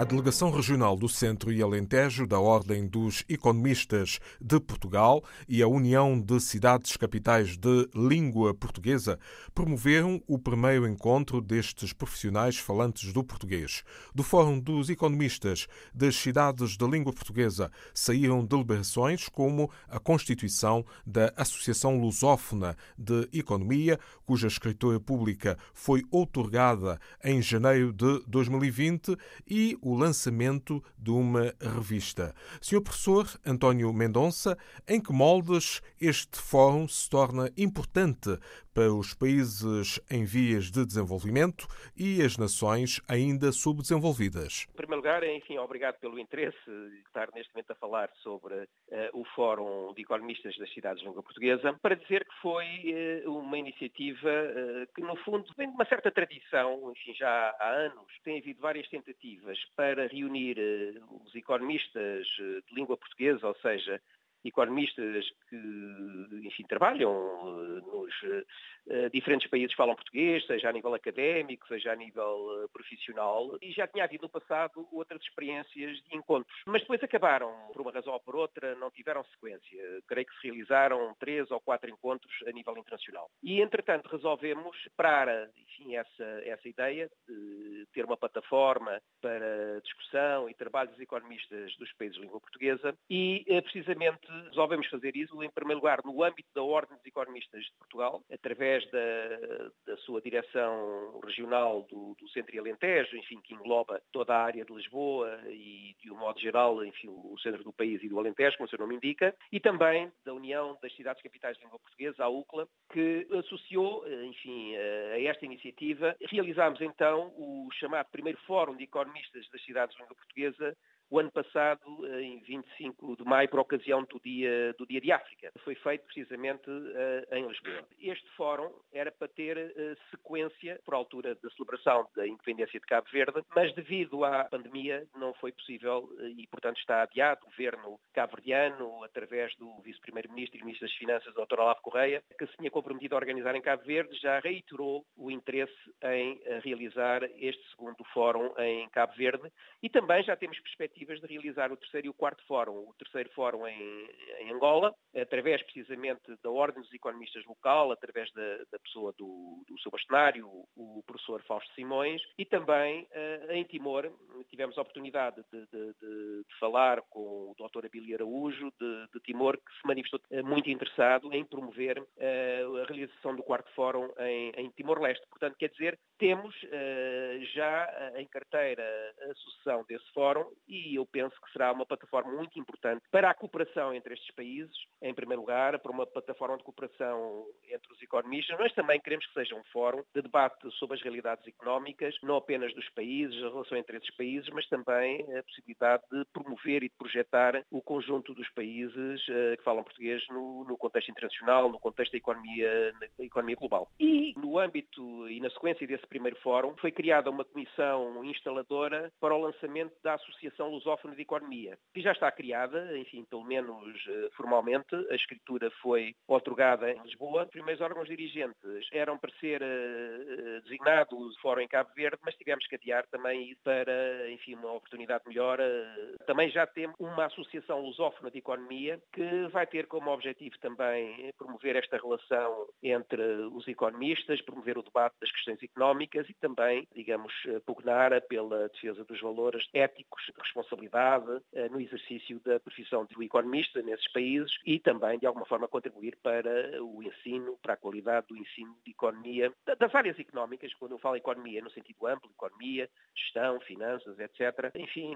A Delegação Regional do Centro e Alentejo da Ordem dos Economistas de Portugal e a União de Cidades Capitais de Língua Portuguesa promoveram o primeiro encontro destes profissionais falantes do português. Do Fórum dos Economistas das Cidades de Língua Portuguesa saíram deliberações como a constituição da Associação Lusófona de Economia, cuja escritura pública foi outorgada em janeiro de 2020, e o o lançamento de uma revista. Senhor professor António Mendonça, em que moldes este fórum se torna importante para os países em vias de desenvolvimento e as nações ainda subdesenvolvidas? Lugar, enfim, obrigado pelo interesse de estar neste momento a falar sobre uh, o Fórum de Economistas das Cidades de Língua Portuguesa, para dizer que foi uh, uma iniciativa uh, que, no fundo, vem de uma certa tradição, enfim, já há anos. Tem havido várias tentativas para reunir os economistas de língua portuguesa, ou seja, economistas que, enfim, trabalham eh, nos uh, diferentes países que falam português, seja a nível académico, seja a nível profissional, e já tinha havido no passado outras experiências de encontros. Mas depois acabaram, por uma razão ou por outra, não tiveram sequência. Creio que se realizaram três ou quatro encontros a nível internacional. E, entretanto, resolvemos para, enfim, essa, essa ideia de ter uma plataforma para discussão e trabalho dos economistas dos países de língua portuguesa e, precisamente, resolvemos fazer isso, em primeiro lugar, no âmbito da Ordem dos Economistas de Portugal, através da, da sua direção regional do, do, Centro e Alentejo, enfim, que engloba toda a área de Lisboa e, de um modo geral, enfim, o centro do país e do Alentejo, como o seu nome indica, e também da União das Cidades Capitais de Língua Portuguesa, a UCLA, que associou, enfim, a esta iniciativa. Realizámos então o chamado primeiro Fórum de Economistas das Cidades de Língua Portuguesa, o ano passado, eh, em 25 de maio, por ocasião do Dia, do dia de África. Foi feito precisamente uh, em Lisboa. Este fórum era para ter uh, sequência por altura da celebração da independência de Cabo Verde, mas devido à pandemia não foi possível uh, e, portanto, está adiado. O governo cabo-verdiano, através do vice-primeiro-ministro e ministro das Finanças, Dr. Olavo Correia, que se tinha comprometido a organizar em Cabo Verde, já reiterou o interesse em realizar este segundo fórum em Cabo Verde e também já temos perspectiva perspectivas de realizar o terceiro e o quarto fórum. O terceiro fórum em, em Angola, através precisamente da Ordem dos Economistas Local, através da, da pessoa do, do seu bastonário, o, professor Fausto Simões, e também uh, em Timor, tivemos a oportunidade de, de, de, de falar com o Dr. Abílio Araújo, de, Timor, que se manifestou uh, muito interessado em promover uh, a realização do quarto fórum em, em Timor-Leste. Portanto, quer dizer, temos já em carteira a sucessão desse fórum e eu penso que será uma plataforma muito importante para a cooperação entre estes países, em primeiro lugar, para uma plataforma de cooperação entre os economistas, mas também queremos que seja um fórum de debate sobre as realidades económicas, não apenas dos países, a relação entre esses países, mas também a possibilidade de promover e de projetar o conjunto dos países uh, que falam português no, no, contexto internacional, no contexto da economia, da economia global. E no âmbito e na sequência desse primeiro fórum, foi criada uma comissão instaladora para o lançamento da Associação lusófona de economia, que já está criada, enfim, pelo menos uh, A escritura foi otorgada em Lisboa. Os primeiros órgãos dirigentes eram para ser uh, designados fórum em Cabo Verde, mas tivemos que adiar também para, enfim, uma oportunidade melhor. Uh, também já temos uma associação lusófona de economia que vai ter como objetivo também promover esta relação entre os economistas, promover o debate das questões económicas e também, digamos, pugnar pela defesa dos valores éticos, responsabilidade eh, no exercício da profissão de economista nesses países e também, de alguma forma, contribuir para o ensino, para a qualidade do ensino de economia, das áreas económicas, quando eu falo economia no sentido amplo, economia, gestão, finanças, etc., enfim,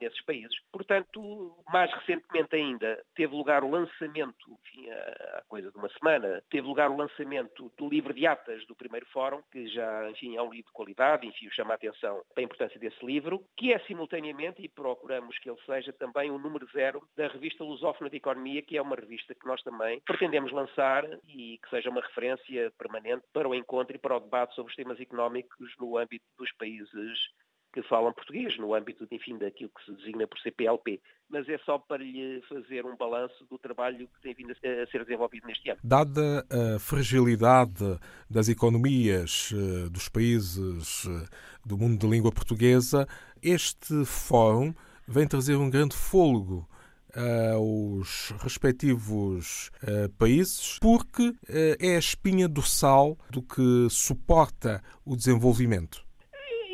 nesses países. Portanto, mais recentemente ainda, teve lugar o lançamento, enfim, há coisa de uma semana, teve lugar o lançamento do livro de atas do primeiro fórum, que já, enfim, é um livro de qualidade, enfim, chama a atenção para a importância desse livro, que é simultaneamente, e procuramos que ele seja também o número zero da revista Lusófona de Economia, que é uma revista que nós também pretendemos lançar e que seja uma referência permanente para o encontro e para o debate sobre os temas económicos no âmbito dos países que falam português, no âmbito, enfim, daquilo que se designa por CPLP. Mas é só para lhe fazer um balanço do trabalho que tem vindo a ser desenvolvido neste ano. Dada a fragilidade das economias eh, dos países eh, do mundo de língua portuguesa, este fórum vem trazer um grande fôlego aos respectivos uh, países, porque uh, é a espinha dorsal do que suporta o desenvolvimento.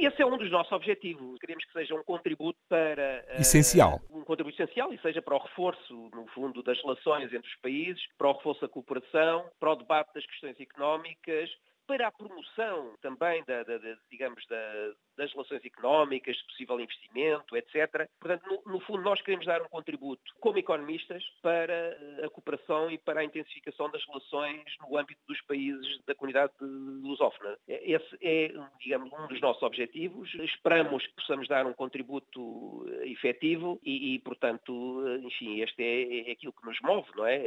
Esse é um dos nossos objetivos. Queremos que seja um contributo para. Uh, essencial. Um contributo essencial e seja para o reforço, no fundo, das relações entre os países, para o reforço da cooperação, para o debate das questões económicas, para a promoção também, da, da, da digamos, da, das relações económicas, de possível investimento, etc. Portanto, no, no, fundo, nós queremos dar um contributo como economistas para eh, a cooperação e para a intensificação das relações no âmbito dos países da comunidade lusófona. Esse é, digamos, um dos nossos objetivos. Esperamos que possamos dar um contributo eh, efetivo e, e portanto, eh, enfim, este é, é aquilo que nos move, não é?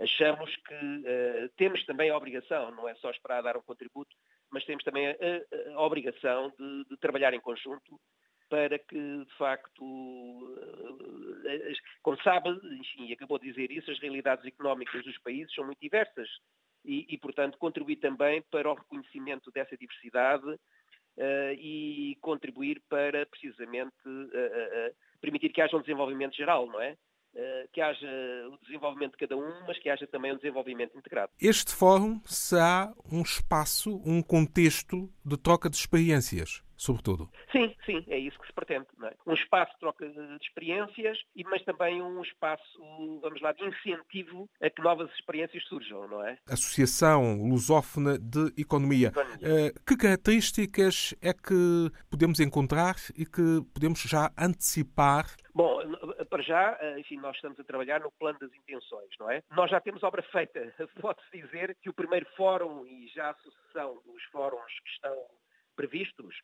Achamos que uh, temos também a obrigação, não é só esperar dar um contributo, mas temos também a, a, obrigação de, de, trabalhar em conjunto para que, de facto, uh, como sabe, enfim, acabou de dizer isso, as realidades económicas dos países são muito diversas e, e portanto, contribuir também para o reconhecimento dessa diversidade uh, e contribuir para, precisamente, permitir que haja um desenvolvimento geral, não é? Eh, que haja o desenvolvimento de cada um, mas que haja também um desenvolvimento integrado. Este fórum será um espaço, um contexto de troca de experiências sobretudo. Sim, sim, é isso que se pretende. É? Um espaço de troca de experiências, mas também um espaço, vamos lá, de incentivo a que novas experiências surjam, não é? Associação Lusófona de Economia. Economia. Uh, que características é que podemos encontrar e que podemos já antecipar? Para já, eh, enfim, nós estamos a trabalhar no plano das intenções, não é? Nós já temos obra feita. Pode-se dizer que o primeiro fórum e já a sucessão dos fóruns que estão previstos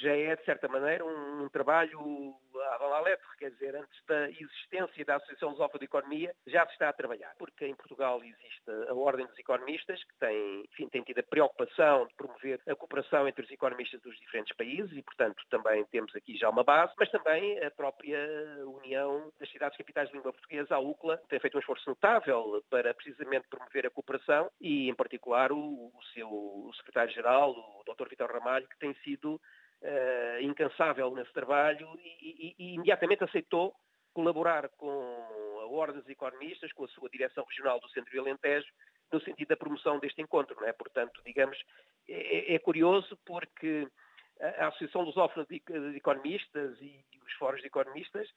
já é, de certa maneira, um, um trabalho à balaletre, quer dizer, antes da existência da Associação Lusófona de Economia, já se está a trabalhar, porque em Portugal existe a Ordem dos Economistas, que tem, enfim, tem tido a preocupação de promover a cooperação entre os economistas dos diferentes países e, portanto, também temos aqui já uma base, mas também a própria União das Cidades Capitais de Língua Portuguesa, a UCLA, tem feito um esforço notável para precisamente promover a cooperação e, em particular, o, o seu secretário-geral, o Dr. Vitor Ramalho, que tem sido uh, incansável nesse trabalho e, e, e, imediatamente aceitou colaborar com a Ordem dos Economistas, com a sua direção regional do Centro de Alentejo, no sentido da promoção deste encontro. Não é? Portanto, digamos, é, é curioso porque a Associação Lusófona de, Economistas e os fóruns de economistas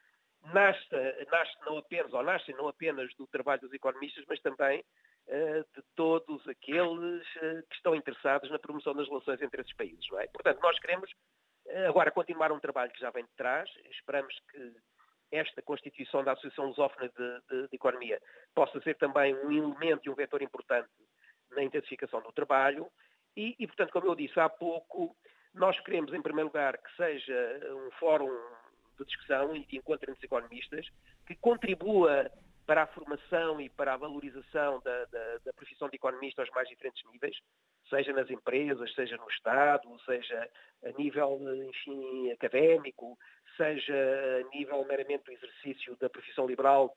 nasce, nasce não apenas, ou nascem não apenas do trabalho dos economistas, mas também de todos aqueles uh, que estão interessados na promoção das relações entre esses países. É? Portanto, nós queremos Agora, continuar um trabalho que já vem de trás, esperamos que esta constituição da Associação Lusófona de, de, de, Economia possa ser também um elemento e um vetor importante na intensificação do trabalho e, e, portanto, como eu disse há pouco, nós queremos, em primeiro lugar, que seja um fórum de discussão e de encontro entre os economistas que contribua para a formação e para a valorização da, da, da profissão de economista aos mais diferentes níveis, seja nas empresas, seja no Estado, seja a nível, enfim, académico, seja a nível meramente do exercício da profissão liberal,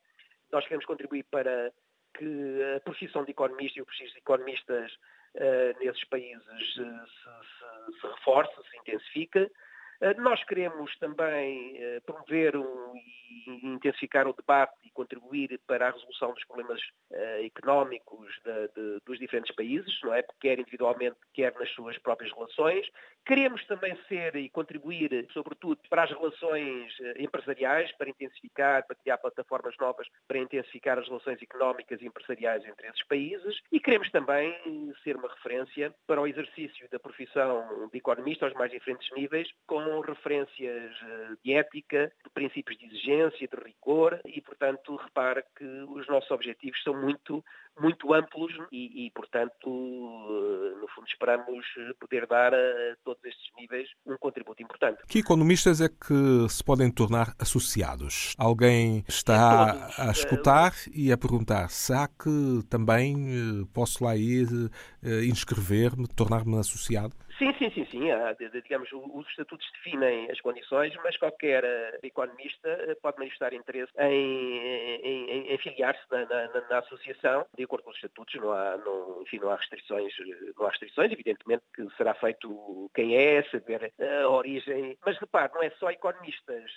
nós queremos contribuir para que a profissão de economista e o prestígio de economistas uh, nesses países uh, se, se, se, reforce, se intensifique. Uh, nós queremos também promover um, e intensificar o debate e contribuir para a resolução dos problemas uh, económicos de, de, dos diferentes países, não é? Quer individualmente, quer nas suas próprias relações. Queremos também ser e contribuir, sobretudo, para as relações eh, empresariais, para intensificar, para criar plataformas novas, para intensificar as relações económicas e empresariais entre esses países. E queremos também ser uma referência para o exercício da profissão de economista aos mais diferentes níveis, com referências de ética, de princípios de exigência, de rigor e, portanto, repara que os nossos objetivos são muito, muito amplos e, e, portanto, eh, no fundo, esperamos poder dar a todos estes níveis um contributo importante. Que economistas é que se podem tornar associados? Alguém está a escutar e a perguntar: será que também eh, posso lá ir, eh, inscrever-me, tornar-me associado? Sim, sim, sim, sim. Há, digamos, os estatutos definem as condições, mas qualquer eh, economista eh, pode manifestar interesse em, em, em filiar-se na, na, na, associação, de acordo com os estatutos, não há, não, enfim, não há restrições, não há restrições, evidentemente que será feito quem é, saber a origem. Mas repare, não é só economistas,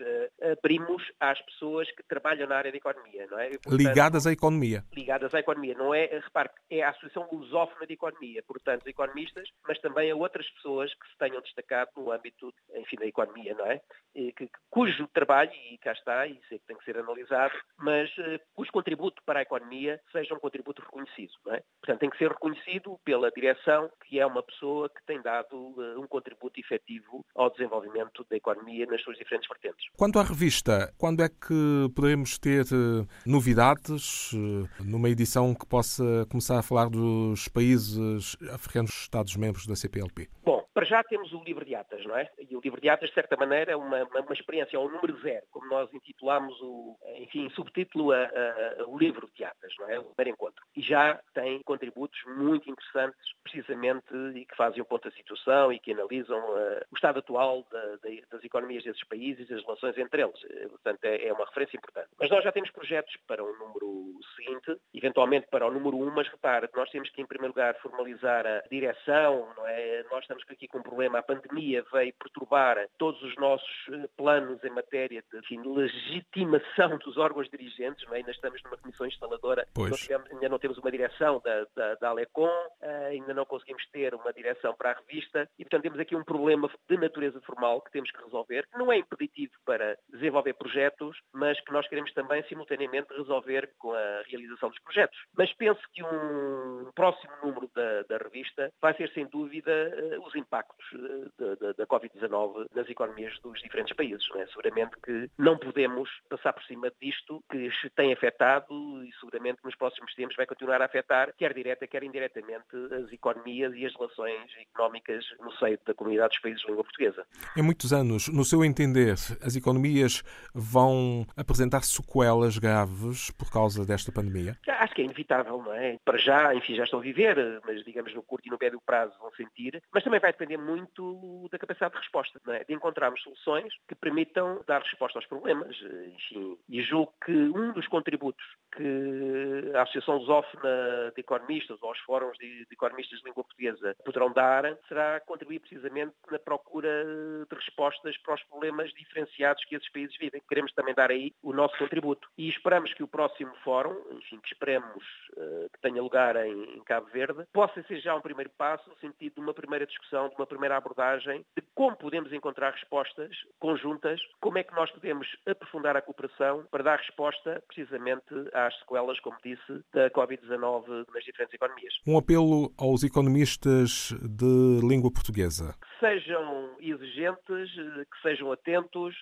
abrimos às pessoas que trabalham na área da economia, não é? Portanto, ligadas à economia. Ligadas à economia, não é, repare, é a Associação Lusófona de Economia, portanto, economistas, mas também a outras pessoas que se tenham destacado no âmbito, enfim, da economia, não é? Que, cujo trabalho, e cá está, e sei que tem que ser analisado, mas uh, cujo contributo para a economia seja um contributo reconhecido, não é? Portanto, tem que ser reconhecido pela direção, que é uma pessoa que tem dado uh, um contributo efetivo ao desenvolvimento da economia nas suas diferentes vertentes. Quanto à revista, quando é que poderemos ter uh, novidades numa edição que possa começar a falar dos países africanos Estados-membros da CPLP? Para já temos o livro de atas, não é? E o livro de atas, de certa maneira, é uma, uma, uma experiência número zero, como nós intitulamos o, enfim, subtítulo a, a, a, o livro de atas, não é? O primeiro encontro. E já tem contributos muito interessantes, precisamente, e que fazem o ponto da situação e que analisam uh, o estado atual da, da, das economias desses países e as relações entre eles. Eh, portanto, é, é, uma referência importante. Mas nós já temos projetos para o número seguinte, eventualmente para o número um, mas repare, nós temos que, em primeiro lugar, formalizar a direção, não é? Nós estamos aqui aqui com um problema. A pandemia veio perturbar todos os nossos eh, planos em matéria de enfim, legitimação dos órgãos dirigentes. Não é? Ainda estamos numa comissão instaladora, tivemos, ainda não temos uma direção da, da, da Alecom, uh, ainda não conseguimos ter uma direção para a revista e, portanto, temos aqui um problema de natureza formal que temos que resolver, que não é impeditivo para desenvolver projetos, mas que nós queremos também, simultaneamente, resolver com a realização dos projetos. Mas penso que um próximo número da, da revista vai ser, sem dúvida, uh, os impactos impactos eh, da, da Covid-19 nas economias dos diferentes países. Não é? Seguramente que não podemos passar por cima disto que se tem afetado e seguramente nos próximos tempos vai continuar a afetar, quer direta, quer indiretamente, as economias e as relações económicas no seio da comunidade dos países de língua portuguesa. Em muitos anos, no seu entender, as economias vão apresentar sequelas graves por causa desta pandemia? Acho que é inevitável, não é? Para já, enfim, já estão a viver, mas digamos no curto e no médio prazo vão sentir, mas também vai depender muito da capacidade de resposta, é? de encontrarmos soluções que permitam dar resposta aos problemas. Enfim, e julgo que um dos contributos que a Associação Lusófona de Economistas ou os fóruns de, de economistas de língua portuguesa poderão dar será contribuir precisamente na procura de respostas para os problemas diferenciados que esses países vivem. Queremos também dar aí o nosso contributo. E esperamos que o próximo fórum, enfim, que esperemos uh, que tenha lugar em, em Cabo Verde, possa ser já um primeiro passo no sentido de uma primeira discussão, de uma primeira abordagem de como podemos encontrar respostas conjuntas, como é que nós podemos aprofundar a cooperação para dar resposta precisamente à às sequelas, como disse, da Covid-19 nas diferentes economias. Um apelo aos economistas de língua portuguesa. Que sejam exigentes, que sejam atentos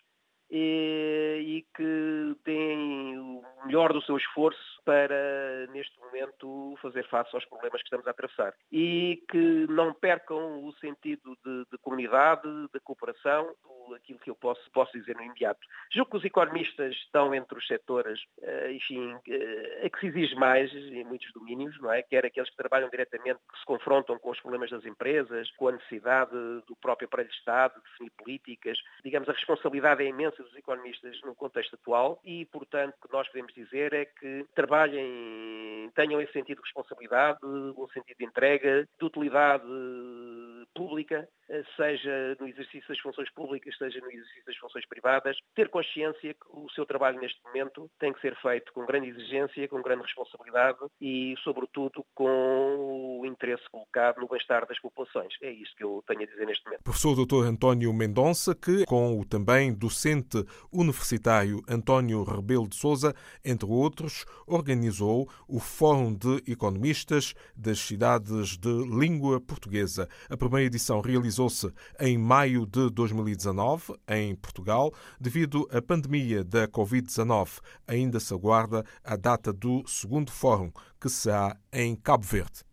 e, e que deem o melhor do seu esforço para, neste momento, fazer face aos problemas que estamos a atravessar. E que não percam o sentido de, de comunidade, de cooperação, aquilo que eu posso, posso dizer no imediato. Julgo que os economistas estão entre os setores, eh, enfim, a que se exige mais em muitos domínios, não é? Quer aqueles que trabalham diretamente, que se confrontam com os problemas das empresas, com a necessidade do próprio aparelho de Estado, de definir políticas. Digamos, a responsabilidade é imensa dos economistas no contexto atual e, portanto, o que nós podemos dizer é que trabalhem, tenham esse sentido de responsabilidade, um sentido de entrega, de utilidade pública, eh, seja no exercício das funções públicas, seja no exercício das funções privadas, ter consciência que o seu trabalho neste momento tem que ser feito com grande exigência, com grande responsabilidade e, sobretudo, com o interesse colocado no bem-estar das populações. É isto que eu tenho a dizer neste momento. Professor Dr. António Mendonça, que, com o também docente universitário António Rebelo de Souza, entre outros, organizou o Fórum de Economistas das Cidades de Língua Portuguesa. A primeira edição realizou-se em maio de 2019, em Portugal. Devido à pandemia da Covid-19, ainda se aguarda a data do segundo fórum, que será em Cabo Verde.